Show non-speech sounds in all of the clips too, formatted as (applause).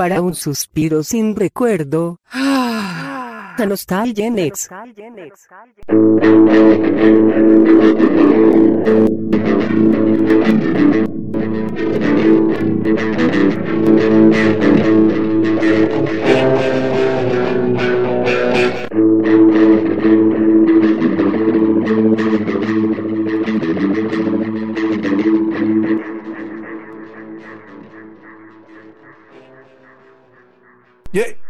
para un suspiro sin recuerdo. Ah, Nostalgia Next. Yo,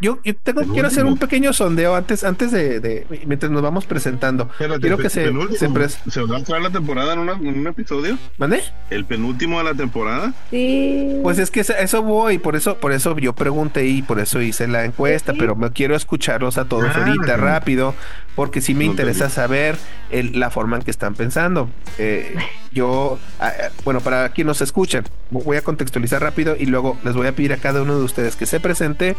yo, yo tengo, quiero hacer un pequeño sondeo antes, antes de, de mientras nos vamos presentando. Espérate, quiero que se, se pres- ¿Se va a entrar la temporada en, una- en un episodio? ¿Mande? ¿El penúltimo de la temporada? Sí. Pues es que esa- eso voy, por eso, por eso yo pregunté y por eso hice la encuesta, Sí. pero me quiero escucharlos a todos Ah. ahorita rápido, porque sí me No interesa saber el- la forma en que están pensando. Eh, (laughs) yo, ah, ah, bueno, para quienes nos escuchan, voy a contextualizar rápido y luego les voy a pedir a cada uno de ustedes que se presente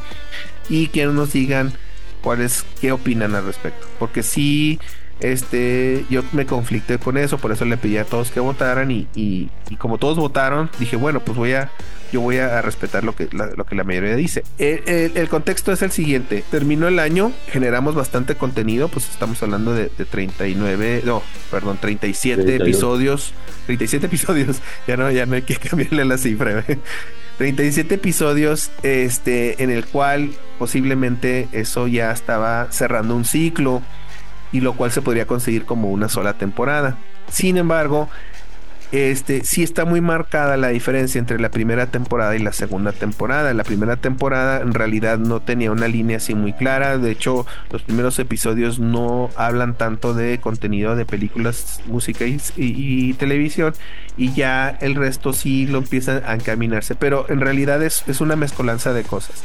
y que nos digan cuáles, qué opinan al respecto, porque sí. Este, yo me conflicté con eso, por eso le pedí a todos que votaran y, y- y como todos votaron, dije, bueno, pues voy a, yo voy a respetar lo que la, lo que la mayoría dice. El, el- el contexto es el siguiente. Terminó el año, generamos bastante contenido, pues estamos hablando de, de 39, no, perdón, 37 31. episodios. 37 episodios, (laughs) ya no, ya no hay que cambiarle la cifra. 37 episodios, este, en el cual posiblemente eso ya estaba cerrando un ciclo y lo cual se podría conseguir como una sola temporada. Sin embargo, este sí está muy marcada la diferencia entre la primera temporada y la segunda temporada. La primera temporada en realidad no tenía una línea así muy clara. De hecho, los primeros episodios no hablan tanto de contenido de películas, música y, y- televisión. Y ya el resto sí lo empieza a encaminarse. Pero en realidad es, es una mezcolanza de cosas.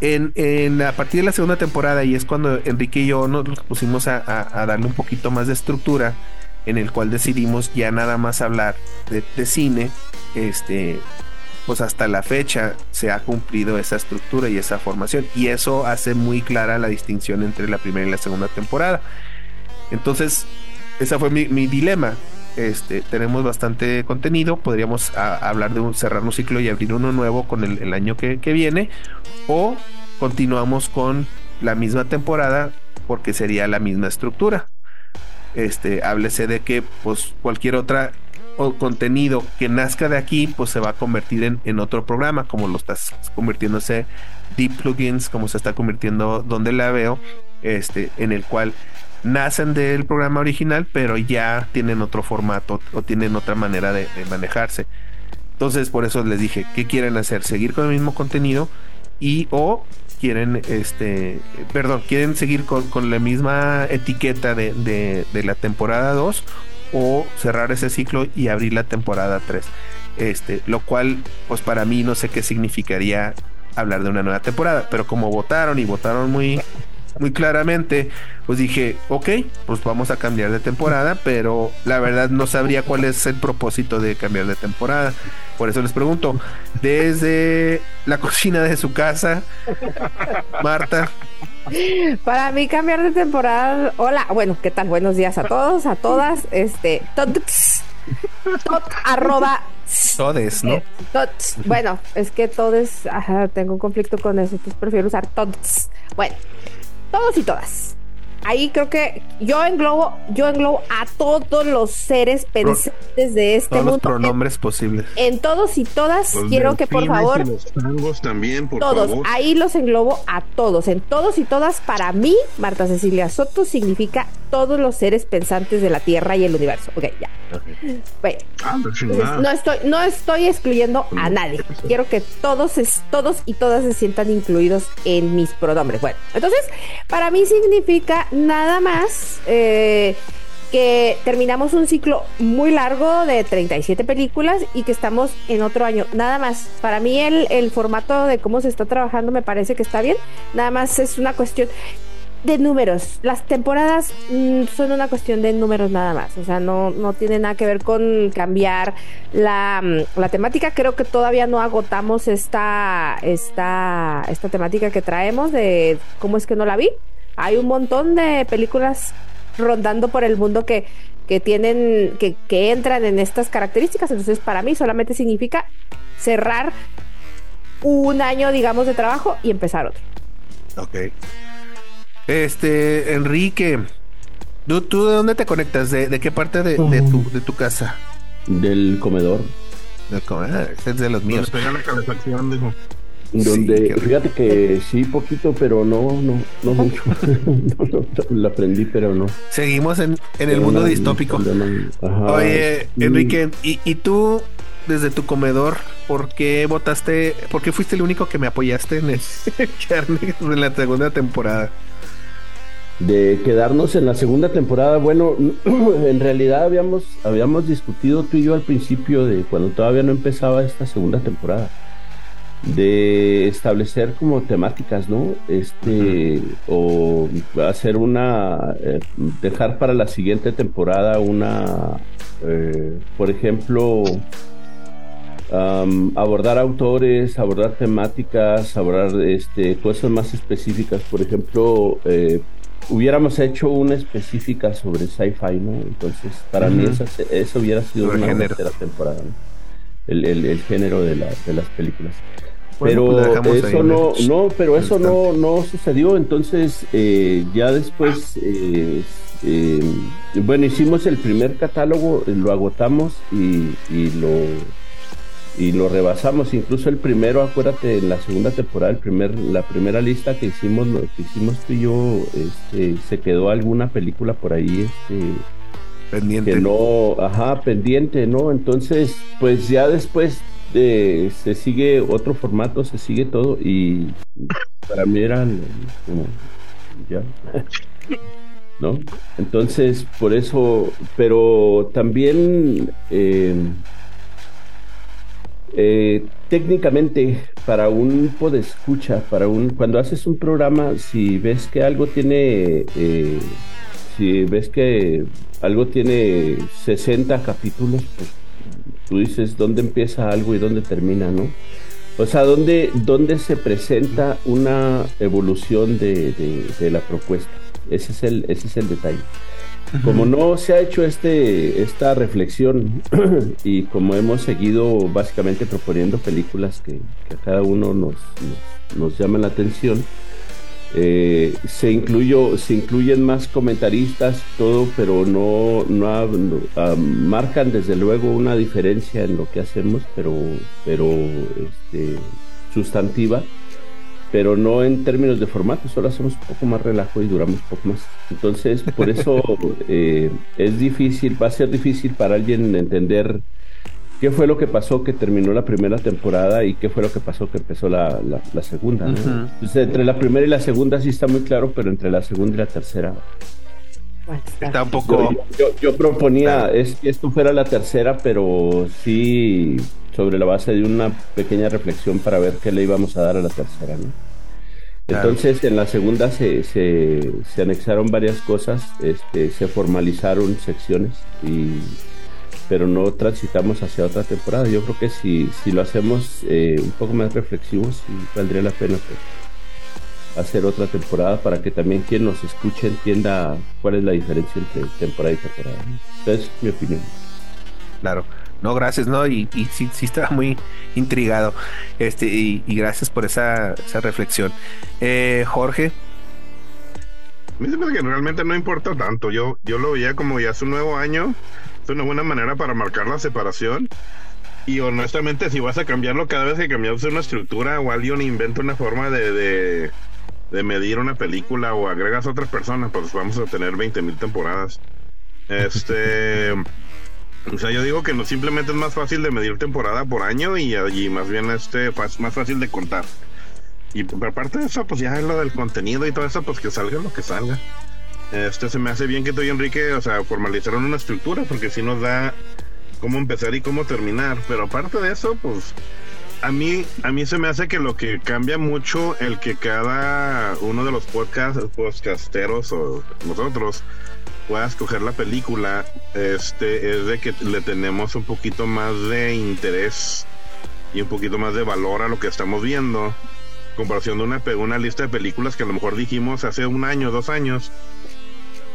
En, a partir de la segunda temporada, y es cuando Enrique y yo nos pusimos a, darle un poquito más de estructura, en el cual decidimos ya nada más hablar de, cine, este, pues hasta la fecha se ha cumplido esa estructura y esa formación, y eso hace muy clara la distinción entre la primera y la segunda temporada. Entonces, ese fue mi dilema. Este, tenemos bastante contenido, podríamos hablar de un, cerrar un ciclo y abrir uno nuevo con el, año que, viene, o continuamos con la misma temporada porque sería la misma estructura. Este, háblese de que pues cualquier otra o contenido que nazca de aquí pues se va a convertir en, en otro programa como lo estás convirtiéndose Deep Plugins como se está convirtiendo donde la veo este en el cual nacen del programa original pero ya tienen otro formato o tienen otra manera de, manejarse. Entonces por eso les dije qué quieren hacer seguir con el mismo contenido y o quieren este perdón quieren seguir con, con la misma etiqueta de, de- de la temporada 2 o cerrar ese ciclo y abrir la temporada 3 este lo cual pues para mí no sé qué significaría hablar de una nueva temporada pero como votaron y votaron muy muy claramente pues dije ok pues vamos a cambiar de temporada pero la verdad no sabría cuál es el propósito de cambiar de temporada por eso les pregunto desde la cocina de su casa Marta Para mí cambiar de temporada. Hola, bueno, ¿qué tal? Buenos días a todos, a todas. Este, tots, tot, arroba, todes no eh, tots. Bueno, es que todos, ajá, tengo un conflicto con eso, entonces prefiero usar tots. Bueno, todos y todas. Ahí creo que yo englobo, yo englobo a todos los seres pensantes de este todos los mundo. pronombres posibles En todos y todas, Los quiero que por favor y los también, por todos, favor. ahí los englobo a todos, en todos y todas, para mí, Marta Cecilia Soto significa todos los seres pensantes de la Tierra y el universo. Ok, ya. Bueno, Ah, entonces, chingada. no estoy, no estoy excluyendo a nadie. Quiero que todos, es- todos y todas se sientan incluidos en mis pronombres. Bueno, entonces, para mí significa nada más eh, que terminamos un ciclo muy largo de 37 películas y que estamos en otro año. Nada más. Para mí el, el formato de cómo se está trabajando me parece que está bien. Nada más es una cuestión de números. Las temporadas mm, son una cuestión de números nada más. O sea, no, no tiene nada que ver con cambiar la, mm, la temática. Creo que todavía no agotamos esta, esta, esta temática que traemos de cómo es que no la vi. Hay un montón de películas rondando por el mundo que, que tienen, que, que entran en estas características. Entonces, para mí solamente significa cerrar un año, digamos, de trabajo y empezar otro. Ok. Este, Enrique, ¿tú, tú de dónde te conectas? ¿De, de qué parte de, de tu, de tu casa? Del comedor. De, ah, este es de los míos. Pega la calefacción, dijo. Donde, fíjate que sí, poquito, pero no, no, no mucho. (laughs) no, no, lo aprendí, pero no. Seguimos en, en el mundo No, distópico. no. Oye. Enrique, ¿y, y tú, desde tu comedor, por qué votaste, por qué fuiste el único que me apoyaste en el (laughs) en la segunda temporada? de quedarnos en la segunda temporada. Bueno, (clears throat) en realidad habíamos, habíamos discutido tú y yo al principio de cuando todavía no empezaba esta segunda temporada. De establecer como temáticas, ¿no? Este, o hacer una, eh, dejar para la siguiente temporada una, eh, por ejemplo, abordar autores, abordar temáticas, abordar este, cosas más específicas. Por ejemplo, eh, hubiéramos hecho una específica sobre sci-fi, ¿no? Entonces, para mí esa, eso hubiera sido Sobre una tercera temporada, ¿no? el, el- el género de, la- de las películas. Bueno, pues pero eso no, el- no, pero eso no, no sucedió. Entonces, eh, ya después, eh, eh, bueno, hicimos el primer catálogo, eh, lo agotamos y, y lo y lo rebasamos. Incluso el primero, acuérdate, en la segunda temporada, el primer, la primera lista que hicimos, lo que hicimos tú y yo, este, se quedó alguna película por ahí, este, Pendiente. que no, ajá, pendiente, ¿no? Entonces, pues ya después se sigue otro formato, se sigue todo y para mí eran como ya, ¿no? Entonces, por eso, pero también eh, eh, técnicamente para un podescucha, para un cuando haces un programa, si ves que algo tiene eh, si ves que algo tiene 60 capítulos, pues tú dices dónde empieza algo y dónde termina, ¿no? O sea, dónde, dónde se presenta una evolución de, de- de la propuesta. Ese es el, ese es el detalle. Como no se ha hecho este, esta reflexión (clears throat) y como hemos seguido básicamente proponiendo películas que, que a cada uno nos, nos, nos llaman la atención, eh, se incluyó, se incluyen más comentaristas, todo, pero no, no, marcan desde luego una diferencia en lo que hacemos, pero, pero este, sustantiva, pero no en términos de formato, solo hacemos un poco más relajo y duramos un poco más. Entonces, por eso (laughs) eh, es difícil, va a ser difícil para alguien entender qué fue lo que pasó que terminó la primera temporada y qué fue lo que pasó que empezó la, la- la segunda. ¿no? Ujú. Entonces, entre la primera y la segunda sí está muy claro, pero entre la segunda y la tercera. Bueno, está. Un Yo, poco. yo- yo proponía Claro. es que esto fuera la tercera, pero sí sobre la base de una pequeña reflexión para ver qué le íbamos a dar a la tercera. ¿no? Entonces en la segunda se, se, se anexaron varias cosas, este, se formalizaron secciones, y, pero no transitamos hacia otra temporada. Yo creo que si, si lo hacemos eh, un poco más reflexivos, sí valdría la pena pues, hacer otra temporada para que también quien nos escuche entienda cuál es la diferencia entre temporada y temporada. Esa es mi opinión. Claro. No, gracias, ¿no? Y, y sí, sí estaba muy intrigado. Este, y, y gracias por esa, esa reflexión. Eh, Jorge, A mí se me hace que realmente no importa tanto. Yo, yo lo veía como ya es un nuevo año. Es una buena manera para marcar la separación. Y honestamente, si vas a cambiarlo cada vez que cambias una estructura o alguien inventa una forma de, de, de medir una película o agregas a otras personas, pues vamos a tener 20 mil temporadas. Este. (laughs) O sea, yo digo que no simplemente es más fácil de medir temporada por año y, y más bien este más fácil de contar. Y aparte de eso, pues ya lo del contenido y todo eso, pues que salga lo que salga. Este se me hace bien que tú y Enrique, o sea, formalizaron una estructura, porque si nos da cómo empezar y cómo terminar. Pero aparte de eso, pues a mí, a mí se me hace que lo que cambia mucho el que cada uno de los podcast, podcasteros o nosotros pueda escoger la película, este, es de que le tenemos un poquito más de interés y un poquito más de valor a lo que estamos viendo comparación de una, una lista de películas que a lo mejor dijimos hace un año, dos años.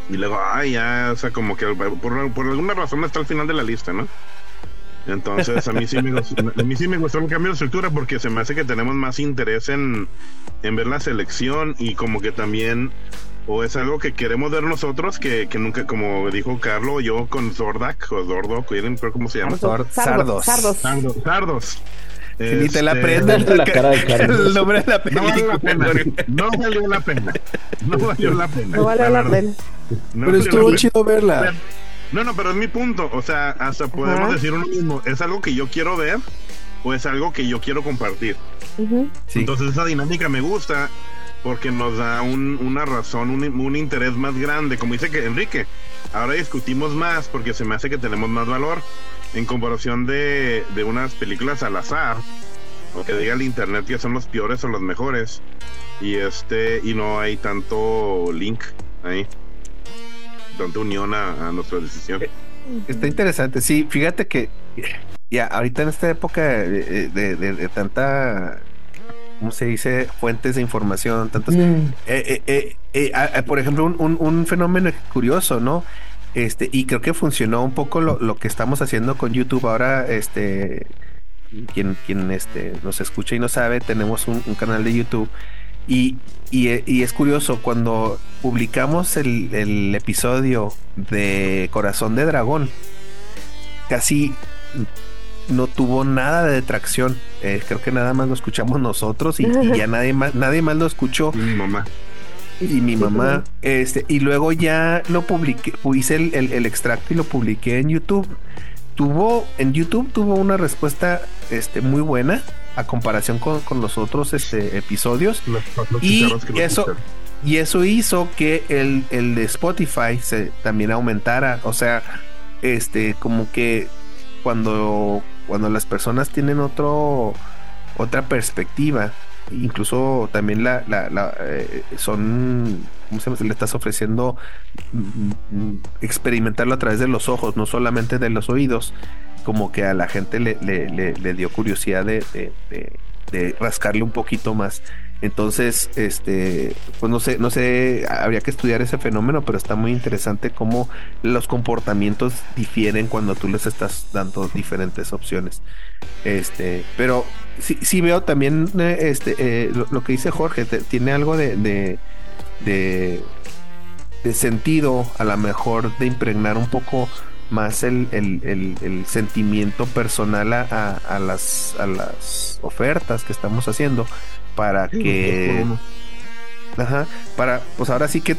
Y luego, ay, ya, o sea, como que por, por alguna razón está al final de la lista, ¿no? Entonces, a mí sí me gustó, (laughs) a mí sí me gustó el cambio de estructura porque se me hace que tenemos más interés en, en ver la selección y como que también o es algo que queremos ver nosotros que, que nunca, como dijo Carlos, yo con Zordak o Zordo, ¿quieren ver cómo se llama? Sardos. Sardos. Sardos. Que ni te la Este, aprendas. la cara de Carlos. El nombre de la No valió la película. pena. No valió la pena. No valió la pena. No vale la pena. No Pero valió estuvo pena. chido verla. No, no, pero es mi punto. O sea, hasta podemos Ajá. decir uno mismo, ¿es algo que yo quiero ver o es algo que yo quiero compartir? Ujú. Sí. Entonces esa dinámica me gusta porque nos da un- una razón, un, un interés más grande. Como dice que Enrique, ahora discutimos más porque se me hace que tenemos más valor en comparación de, de unas películas al azar o que diga el internet que son los peores o los mejores y este y no hay tanto link ahí tanta unión a, a nuestra decisión Está interesante. Sí, fíjate que ya ahorita en esta época de, de- de- de tanta, ¿cómo se dice? Fuentes de información, tantos... eh, eh, eh, eh, ah, por ejemplo, un, un- un fenómeno curioso, ¿no? Este, y creo que funcionó un poco lo, lo que estamos haciendo con YouTube. Ahora, este, quien, quien este, nos escucha y no sabe, tenemos un, un canal de YouTube. Y, y, y es curioso, cuando publicamos el, el episodio de Corazón de Dragón, casi no tuvo nada de detracción. Eh, creo que nada más lo escuchamos nosotros y, y ya (laughs) nadie más, nadie más lo escuchó mi mamá y mi mamá este y luego ya lo publiqué hice el, el- el extracto y lo publiqué en YouTube. Tuvo en YouTube tuvo una respuesta este muy buena a comparación con, con los otros este episodios. Los Y eso- y eso hizo que el, el de Spotify se también aumentara. O sea este como que cuando cuando las personas tienen otro otra perspectiva incluso también la, la, la, eh, son ¿cómo se llama? le estás ofreciendo mm, mm, experimentarlo a través de los ojos no solamente de los oídos como que a la gente le, le, le- le dio curiosidad de, de- de- de rascarle un poquito más entonces este pues no sé no sé habría que estudiar ese fenómeno pero está muy interesante cómo los comportamientos difieren cuando tú les estás dando diferentes opciones. Este pero sí, sí veo también eh, este eh, lo, que dice Jorge tiene algo de, de, de de sentido a lo mejor de impregnar un poco más el, el- el- el sentimiento personal a, a- a las a las ofertas que estamos haciendo para Sí, que. Ajá, para, pues ahora sí que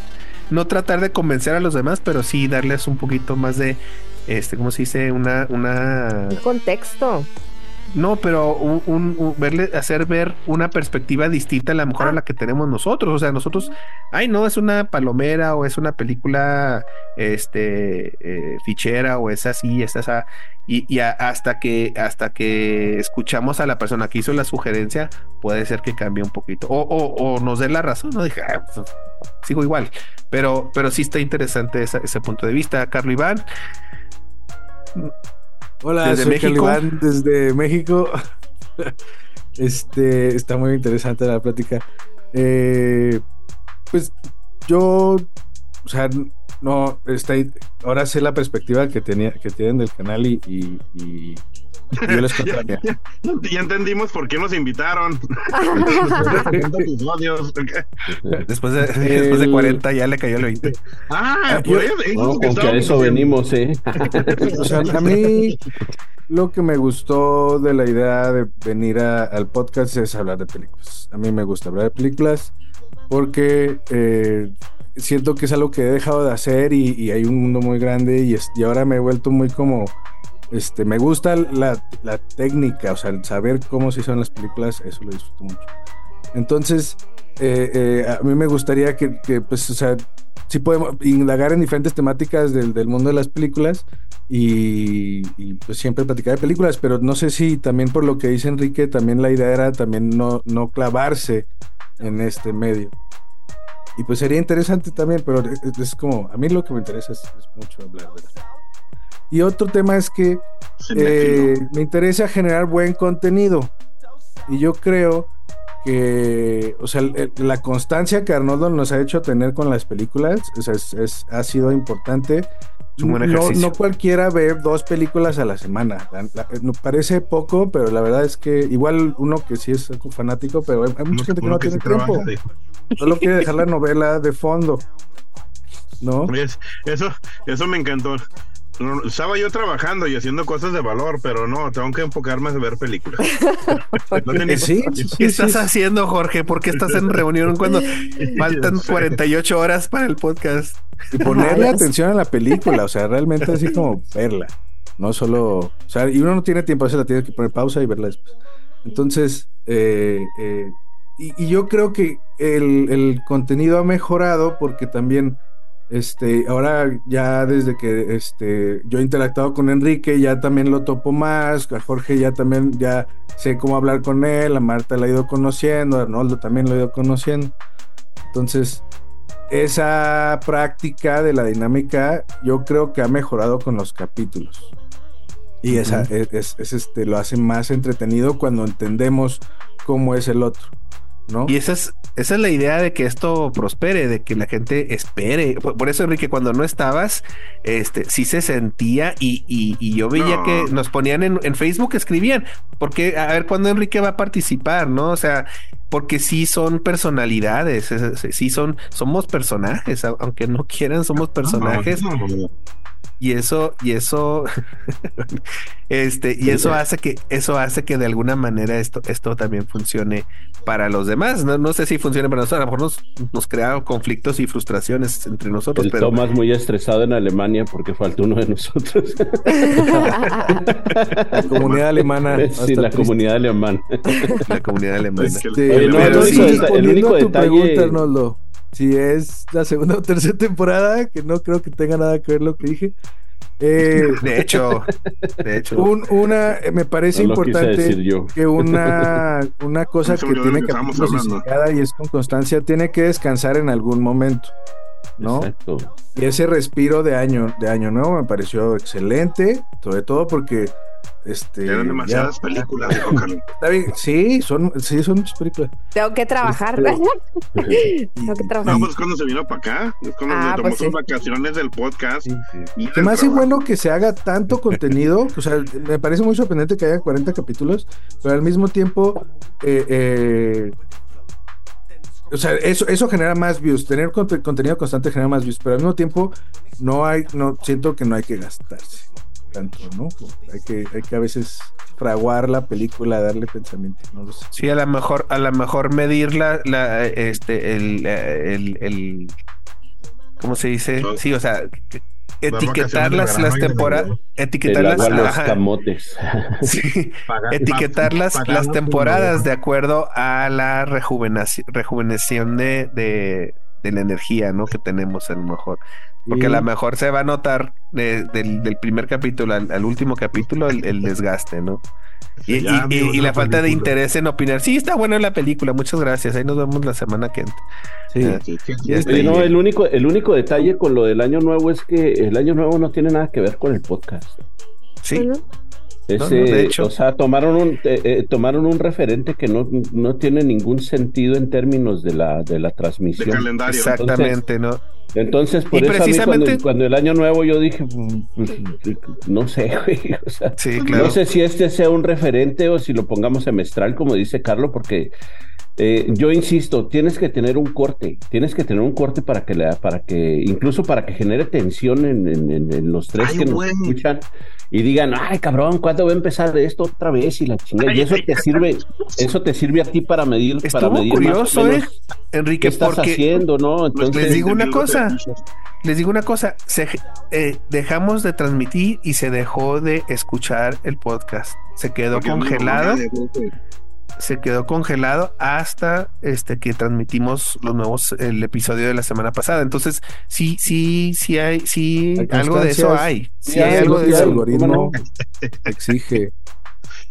no tratar de convencer a los demás, pero sí darles un poquito más de, este, ¿cómo se dice? Una, una, Un contexto. No, pero un, verle, hacer ver una perspectiva distinta a la mejor a la que tenemos nosotros. O sea, nosotros, ay, no, es una palomera o es una película, este, eh, fichera o es así, es esa. Y, y hasta que, hasta que escuchamos a la persona que hizo la sugerencia, puede ser que cambie un poquito. O, o, o nos dé la razón, ¿no? Dije, "Ah, pues, sigo igual. Pero, pero sí está interesante esa- ese punto de vista. Carlos Iván, Hola, Desde soy México. Calibán desde México. (laughs) Este está muy interesante la plática. Eh, pues yo, o sea, no está ahora sé la perspectiva que tenía que tienen del canal y, y- y yo les (laughs) la mía. Ya entendimos por qué nos invitaron. (laughs) después de, (laughs) después de El- 40 ya le cayó el 20. Ah, Yo- por eso, eso es No, con que a eso venimos, ¿eh? O sea, a mí lo que me gustó de la idea de venir a- al podcast es hablar de películas. A mí me gusta hablar de películas porque eh, siento que es algo que he dejado de hacer y, y hay un mundo muy grande y, es- y ahora me he vuelto muy como... Este, me gusta la, la técnica, o sea, el saber cómo se hicieron las películas, eso lo disfruto mucho. Entonces, eh, eh, a mí me gustaría que, que, pues, o sea, sí podemos indagar en diferentes temáticas del, del mundo de las películas y, y, pues siempre platicar de películas, pero no sé si también por lo que dice Enrique, también la idea era también no, no clavarse en este medio. Y pues sería interesante también, pero es, es como, a mí lo que me interesa es, es mucho hablar de las Y otro tema es que eh, me interesa generar buen contenido. Y yo creo que, o sea, la constancia que Arnoldo nos ha hecho tener con las películas o sea, es, es- ha sido importante. Es un buen no, ejercicio. no cualquiera ve dos películas a la semana. La- la- no parece poco, pero la verdad es que igual uno que sí es fanático, pero hay, hay mucha gente que no tiene tiempo. trabaja. Solo quiere dejar la novela de fondo. ¿No? (laughs) Eso, eso me encantó. No, Estaba yo trabajando y haciendo cosas de valor, pero no, tengo que enfocarme a ver películas. (laughs) No tenía- Eh, sí, sí, ¿Qué sí, estás sí. haciendo, Jorge? ¿Por qué estás en reunión cuando (laughs) faltan 48 horas para el podcast? Y ponerle atención a la película, o sea, realmente así como verla. No solo, o sea, y uno no tiene tiempo, a veces la tiene que poner pausa y verla después. Entonces, eh, eh, y, y yo creo que el, el contenido ha mejorado porque también, este, ahora ya desde que este, yo he interactuado con Enrique, ya también lo topo más, a Jorge ya también, ya sé cómo hablar con él, a Marta la he ido conociendo, a Arnoldo también lo he ido conociendo. Entonces, esa práctica de la dinámica yo creo que ha mejorado con los capítulos. Y esa es, es- es, este, lo hace más entretenido cuando entendemos cómo es el otro. ¿No? Y esa es, esa es la idea de que esto prospere, de que la gente espere. Por, por eso, Enrique, cuando no estabas, este, sí se sentía y, y- y yo veía No. que nos ponían en, en Facebook, escribían, porque a ver cuándo Enrique va a participar, ¿no? O sea, porque sí son personalidades, es- es- sí son, somos personajes, aunque no quieran, somos personajes. No. Y eso, y eso, (laughs) este, y eso hace que, eso hace que de alguna manera esto, esto también funcione para los demás. No, no sé si funcione para nosotros, a lo mejor nos, nos crea conflictos y frustraciones entre nosotros, El pero Tomás muy estresado en Alemania porque faltó uno de nosotros. La comunidad alemana. sí, la triste. comunidad alemana. la comunidad alemana. No, el único el detalle- pregunta, Arnoldo, si es la segunda o tercera temporada, que no creo que tenga nada que ver lo que dije. eh, De hecho, de hecho, un- una, eh, me parece No importante yo. que una, (laughs) una cosa que tiene que seguida y es con constancia, tiene que descansar en algún momento, ¿no? Exacto. Y ese respiro de año, de año nuevo me pareció excelente, sobre todo porque este Eran ya- demasiadas películas, dijo Carlos. está bien, sí, son, sí, son muchas películas. Tengo que trabajar. (laughs) Tengo que trabajar. No, pues cuando se vino para acá, es cuando Ah, se tomó pues sus sí. vacaciones del podcast. Sí. y Se del me hace trabajo. bueno que se haga tanto contenido, o sea, me parece muy sorprendente que haya 40 capítulos, pero al mismo tiempo, eh, eh, o sea, eso, eso genera más views, tener conte- contenido constante genera más views, pero al mismo tiempo no hay, no, siento que no hay que gastarse tanto, ¿no? Hay que, hay que a veces fraguar la película, darle pensamiento, no lo sé. sí, a lo mejor, a lo mejor medir la, la este, el, el, el, ¿cómo se dice? Sí, o sea, que- etiquetar (laughs) las, las temporadas, etiquetar El las, agua, los camotes. sí. Etiquetar las, temporadas por- de acuerdo a la rejuvenaci- rejuvenecición de, de, de la energía ¿no? que tenemos a lo mejor. Porque a lo mejor se va a notar de- del, del primer capítulo al, al último capítulo el, el desgaste, ¿no? Y, Ya, y- y- y la la falta de interés en opinar. Sí, está buena la película, muchas gracias. Ahí nos vemos la semana que entra. Sí. Eh, Sí, sí, está. Oye, no, el único, el único detalle con lo del año nuevo es que el año nuevo no tiene nada que ver con el podcast. Sí, Bueno, Ese, No, no, de hecho. o sea, tomaron un, eh, eh, tomaron un referente que no, no tiene ningún sentido en términos de la, de la de transmisión. calendario. exactamente, ¿no? Entonces, por Y eso a mí cuando, cuando el año nuevo yo dije, pues, pues, no sé, (laughs) güey, o sea, Sí, claro. no sé si este sea un referente o si lo pongamos semestral, como dice Carlos, porque eh, yo insisto, tienes que tener un corte, tienes que tener un corte para que, la, para que incluso para que genere tensión en, en- en- en los tres Ay, que nos escuchan y digan, ay, cabrón, ¿cuándo va a empezar esto otra vez? Y la chingada, y eso ay, te sirve, eso te sirve a ti para medir, para medir más o curioso, ¿eh? menos qué Enrique, estás porque haciendo, ¿no? Entonces, les digo una cosa. les digo una cosa, se, eh, dejamos de transmitir y se dejó de escuchar el podcast. Se quedó no, no, no, se quedó congelado hasta este que transmitimos los nuevos el episodio de la semana pasada. Entonces, sí, sí, sí hay, sí, Hay algo de eso hay. Sí, Sí, hay hay, algo de que el eso. algoritmo exige.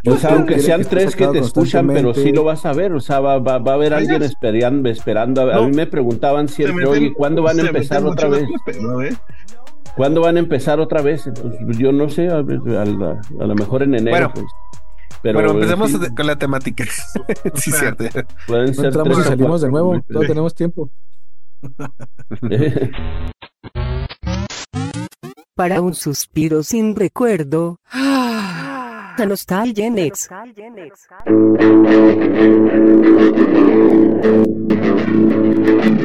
O sea, aunque sean tres que te escuchan, pero sí lo vas a ver. O sea, va, va, va a haber alguien esperando. esperando. A, a No. mí me preguntaban siempre, oye, ¿cuándo van a empezar otra vez? pedo, ¿eh? ¿Cuándo van a empezar otra vez? Entonces, yo no sé, a, a- a lo mejor en enero. Bueno. pues. Pero, bueno, empecemos sí, con la temática. (laughs) sí, sea, cierto. pueden No ser entramos y salimos de nuevo, todavía tenemos tiempo. (laughs) Para un suspiro sin recuerdo. A Nostalgia Next. (laughs)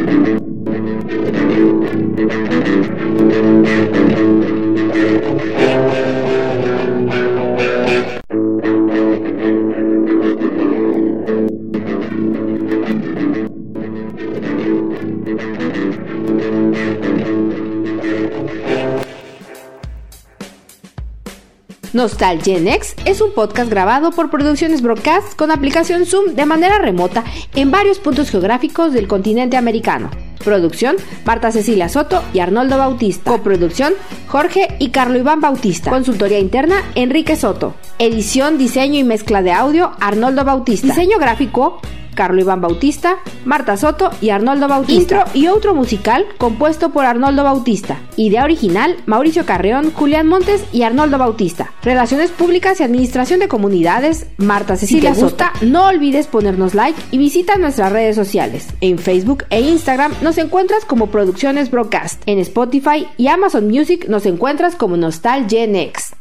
Nostalgenex es un podcast grabado por Producciones Broadcast con aplicación Zoom de manera remota en varios puntos geográficos del continente americano. Producción, Marta Cecilia Soto y Arnoldo Bautista. Coproducción, Jorge y Carlo Iván Bautista. Consultoría interna, Enrique Soto. Edición, diseño y mezcla de audio, Arnoldo Bautista. Diseño gráfico, Carlo Iván Bautista, Marta Soto y Arnoldo Bautista. Intro y otro musical compuesto por Arnoldo Bautista. Idea original, Mauricio Carreón, Julián Montes y Arnoldo Bautista. Relaciones públicas y administración de comunidades, Marta Cecilia si te gusta, no olvides ponernos like y visita nuestras redes sociales. En Facebook e Instagram nos encuentras como Producciones Broadcast. En Spotify y Amazon Music nos encuentras como Nostalgia Next.